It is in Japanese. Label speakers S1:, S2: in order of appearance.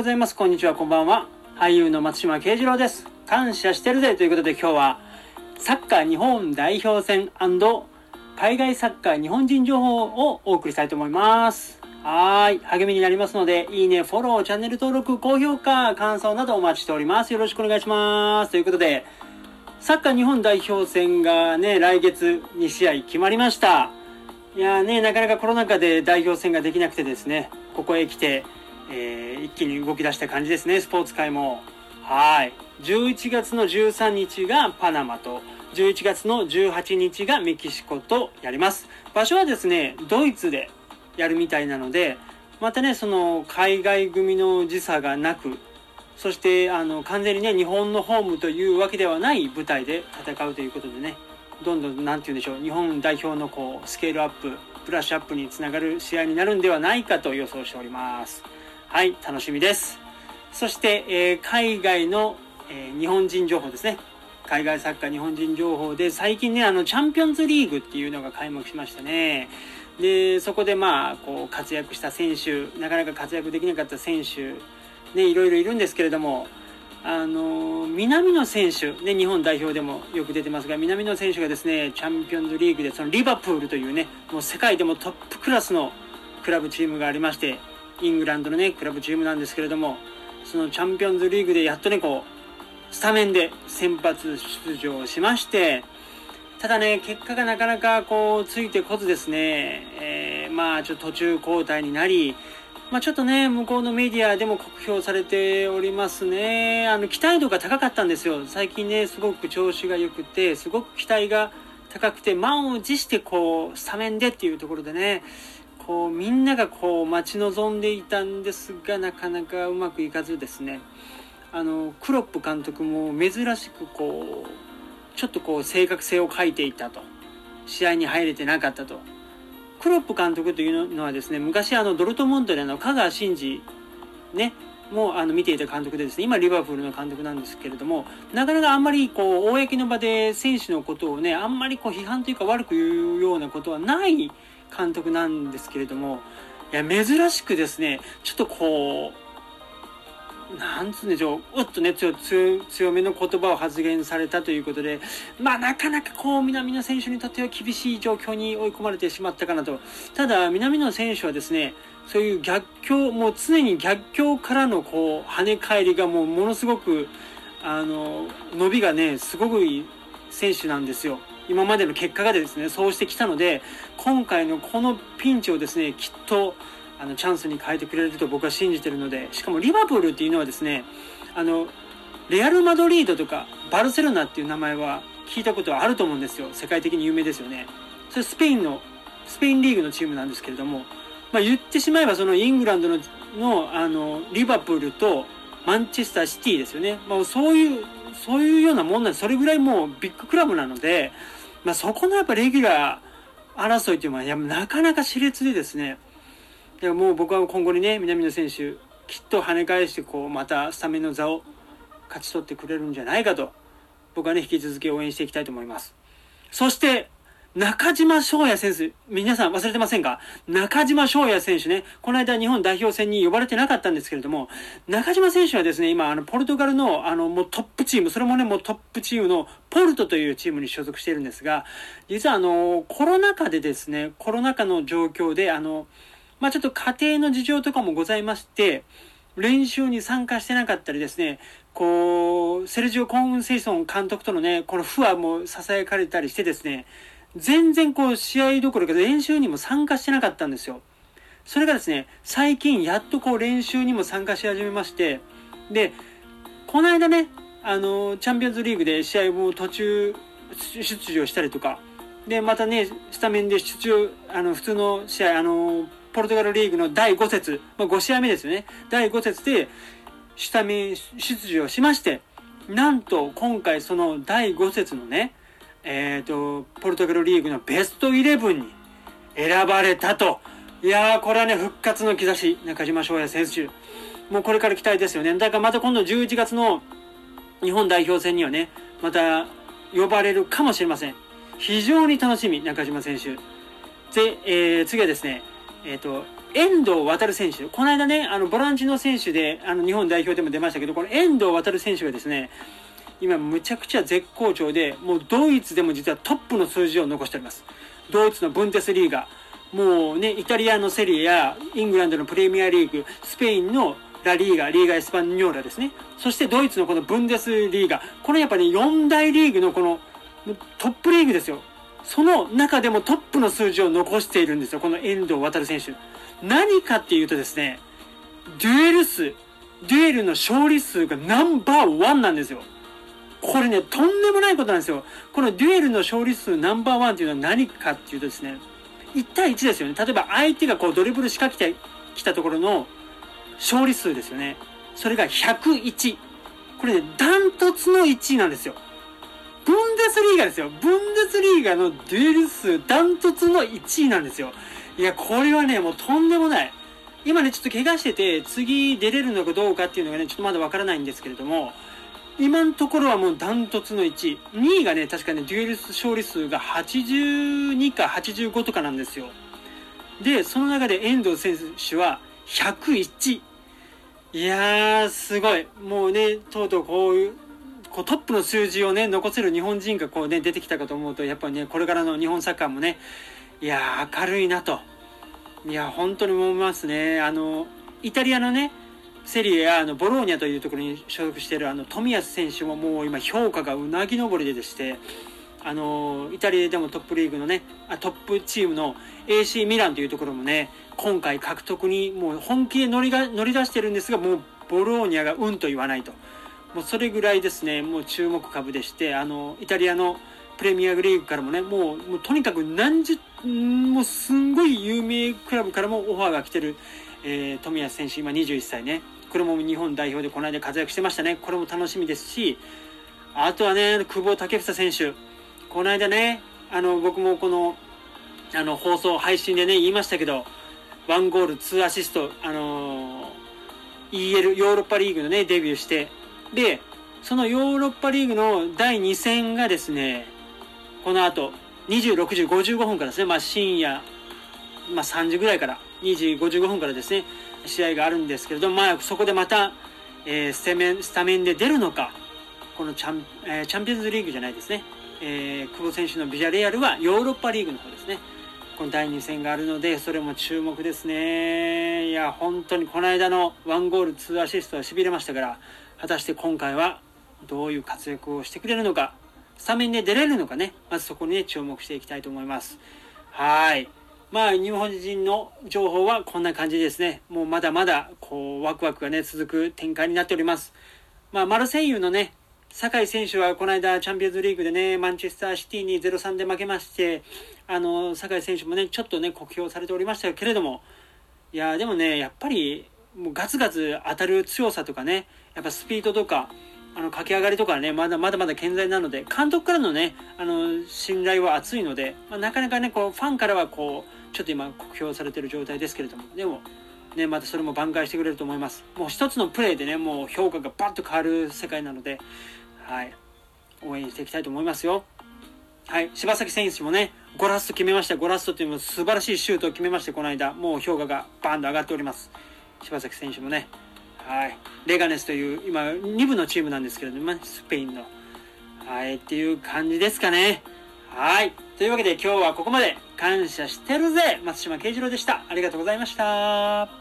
S1: ございます。こんにちは、こんばんは。俳優の松島慶次郎です。感謝してるぜということで今日は、サッカー日本代表戦海外サッカー日本人情報をお送りしたいと思います。はい。励みになりますので、いいね、フォロー、チャンネル登録、高評価、感想などお待ちしております。よろしくお願いします。ということで、サッカー日本代表戦がね、来月2試合決まりました。いやね、なかなかコロナ禍で代表戦ができなくてですね、ここへ来て、えー、一気に動き出した感じですね、スポーツ界も。はい。11月の13日がパナマと、11月の18日がメキシコとやります。場所はですね、ドイツでやるみたいなので、またね、その海外組の時差がなく、そしてあの完全にね、日本のホームというわけではない舞台で戦うということでね、どんどん、なんて言うんでしょう、日本代表のこう、スケールアップ、ブラッシュアップにつながる試合になるんではないかと予想しております。はい、楽しみです。そして、えー、海外の、えー、日本人情報ですね。海外サッカー日本人情報で、最近ね、あの、チャンピオンズリーグっていうのが開幕しましたね。で、そこでまあ、こう、活躍した選手、なかなか活躍できなかった選手、ね、いろいろいるんですけれども、あの、南野選手、ね、日本代表でもよく出てますが、南野選手がですね、チャンピオンズリーグで、そのリバプールというね、もう世界でもトップクラスのクラブチームがありまして、イングランドのね、クラブチームなんですけれども、そのチャンピオンズリーグでやっとね、こう、スタメンで先発出場しまして、ただね、結果がなかなかこう、ついてこずですね、えー、まあ、ちょっと途中交代になり、まあ、ちょっとね、向こうのメディアでも酷評されておりますね。あの、期待度が高かったんですよ。最近ね、すごく調子が良くて、すごく期待が高くて、満を持してこう、スタメンでっていうところでね、こうみんながこう待ち望んでいたんですがなかなかうまくいかずですね。あのクロップ監督も珍しくこうちょっとこう正確性を欠いていたと。試合に入れてなかったと。クロップ監督というのはですね昔あのドルトモントでの香川真司ねもあの見ていた監督でですね今リバプールの監督なんですけれどもなかなかあんまりこう公の場で選手のことをねあんまりこう批判というか悪く言うようなことはない監督なんですけれども、いや、珍しくですね、ちょっとこう、なんつうんでしょう、うっとね、強強めの言葉を発言されたということで、まあなかなかこう、南野選手にとっては厳しい状況に追い込まれてしまったかなと。ただ、南野選手はですね、そういう逆境、もう常に逆境からのこう、跳ね返りがもうものすごく、あの、伸びがね、すごくいい選手なんですよ。今までの結果がですね、そうしてきたので、今回のこのピンチをですね、きっと、あの、チャンスに変えてくれると僕は信じてるので、しかもリバプールっていうのはですね、あの、レアル・マドリードとかバルセロナっていう名前は聞いたことはあると思うんですよ。世界的に有名ですよね。それスペインの、スペインリーグのチームなんですけれども、まあ、言ってしまえばそのイングランドの、の、あの、リバプールとマンチェスターシティですよね。まあ、そういう、そういうようなもんなんで、それぐらいもうビッグクラブなので、まあ、そこのやっぱレギュラー争いというのは、やなかなか熾烈でですね、でもう僕は今後にね、南野選手、きっと跳ね返して、こう、またスタメンの座を勝ち取ってくれるんじゃないかと、僕はね、引き続き応援していきたいと思います。そして、中島翔也選手、皆さん忘れてませんか？中島翔也選手ね、この間日本代表戦に呼ばれてなかったんですけれども、中島選手はですね、今、あの、ポルトガルの、あの、もうトップチーム、それもね、もうトップチームのポルトというチームに所属しているんですが、実はあの、コロナ禍でですね、コロナ禍の状況で、あの、まあ、ちょっと家庭の事情とかもございまして、練習に参加してなかったりですね、こう、セルジオ・コーン・セイソン監督とのね、この不和も囁かれたりしてですね、全然こう試合どころか練習にも参加してなかったんですよ。それがですね、最近やっとこう練習にも参加し始めまして、で、この間ね、あの、チャンピオンズリーグで試合も途中出場したりとか、で、またね、スタメンで出場、あの、普通の試合、あの、ポルトガルリーグの第5節、まあ、5試合目ですよね。第5節で、スタメン出場しまして、なんと今回その第5節のね、えっ、ー、と、ポルトガルリーグのベストイレブンに選ばれたと。いやー、これはね、復活の兆し、中島翔也選手。もうこれから期待ですよね。だからまた今度11月の日本代表戦にはね、また呼ばれるかもしれません。非常に楽しみ、中島選手。で、えー、次はですね、えっ、ー、と、遠藤航選手、この間ね、あの、ボランチの選手で、あの、日本代表でも出ましたけど、この遠藤航選手がですね、今むちゃくちゃ絶好調で、もうドイツでも実はトップの数字を残しております。ドイツのブンデスリーガ、もうね、イタリアのセリエや、イングランドのプレミアリーグ、スペインのラリーガ、リーガ・エスパニョーラですね。そしてドイツのこのブンデスリーガ。これやっぱね、4大リーグのこのトップリーグですよ。その中でもトップの数字を残しているんですよ。この遠藤航選手。何かっていうとですね、デュエル数、デュエルの勝利数がナンバーワンなんですよ。これね、とんでもないことなんですよ。このデュエルの勝利数ナンバーワンっていうのは何かっていうとですね、1対1ですよね。例えば相手がこうドリブル仕掛けてきたところの勝利数ですよね。それが101。これね、ダントツの1位なんですよ。ブンデスリーガですよ。ブンデスリーガのデュエル数ダントツの1位なんですよ。いや、これはね、もうとんでもない。今ね、ちょっと怪我してて、次出れるのかどうかっていうのがね、ちょっとまだわからないんですけれども、今のところはもうダントツの1位。2位がね、確かね、デュエル勝利数が82か85とかなんですよ。で、その中で遠藤選手は101。いやー、すごい。もうね、とうとうこういう、こうトップの数字をね、残せる日本人がこうね、出てきたかと思うと、やっぱりね、これからの日本サッカーもね、いや、明るいなと。いや、本当に思いますね。あの、イタリアのね、セリエやあのボローニャというところに所属しているあの冨安選手ももう今評価がうなぎ登りでしてあのイタリアでもトップリーグのねあトップチームの AC ミランというところもね今回獲得にもう本気で乗りが乗り出してるんですがもうボローニャがうんと言わないともうそれぐらいですね。もう注目株でしてあのイタリアのプレミアリーグからもねもうもうとにかく何十もうすんごい有名クラブからもオファーが来てる、えー、富安選手今21歳ね。これも日本代表でこの間活躍してましたね。これも楽しみですしあとはね久保建英選手。この間ねあの僕もこのあの放送配信でね言いましたけど1ゴール2アシストあのー、EL ヨーロッパリーグのねデビューしてでそのヨーロッパリーグの第2戦がですねこの後26時55分からですね、まあ、深夜、まあ、3時ぐらいから2時55分からですね試合があるんですけれども、まあ、そこでまた、えー、スタメンスタメンで出るのかこのチャン,、えー、チャンピオンズリーグじゃないですねえー、久保選手のビジャレアルはヨーロッパリーグの方ですね。この第2戦があるので、それも注目ですね。いや、本当にこの間の1ゴール2アシストは痺れましたから、果たして今回はどういう活躍をしてくれるのか、スタメンで出れるのかね、まずそこにね、注目していきたいと思います。はい。まあ、日本人の情報はこんな感じですね。もうまだまだ、こう、ワクワクがね、続く展開になっております。まあ、マルセイユのね、酒井選手はこの間チャンピオンズリーグでね、マンチェスターシティに0-3で負けまして、あの、酒井選手もね、ちょっとね、酷評されておりましたけれども、いや、でもね、やっぱり、もうガツガツ当たる強さとかね、やっぱスピードとか、あの、駆け上がりとかね、まだまだまだ健在なので、監督からのね、あの、信頼は厚いので、まあ、なかなかね、こう、ファンからはこう、ちょっと今、酷評されてる状態ですけれども、でも、ね、またそれも挽回してくれると思います。もう一つのプレーでね、もう評価がバッと変わる世界なので、はい、応援していきたいと思いますよ。はい、柴崎選手もね、ゴラスト決めました。ゴラストというのも素晴らしいシュートを決めまして、この間、もう評価がバンと上がっております。柴崎選手もね、はい、レガネスという今2部のチームなんですけれども、スペインの、はい、っていう感じですかね。はい。というわけで今日はここまで感謝してるぜ松島慶次郎でした。ありがとうございました。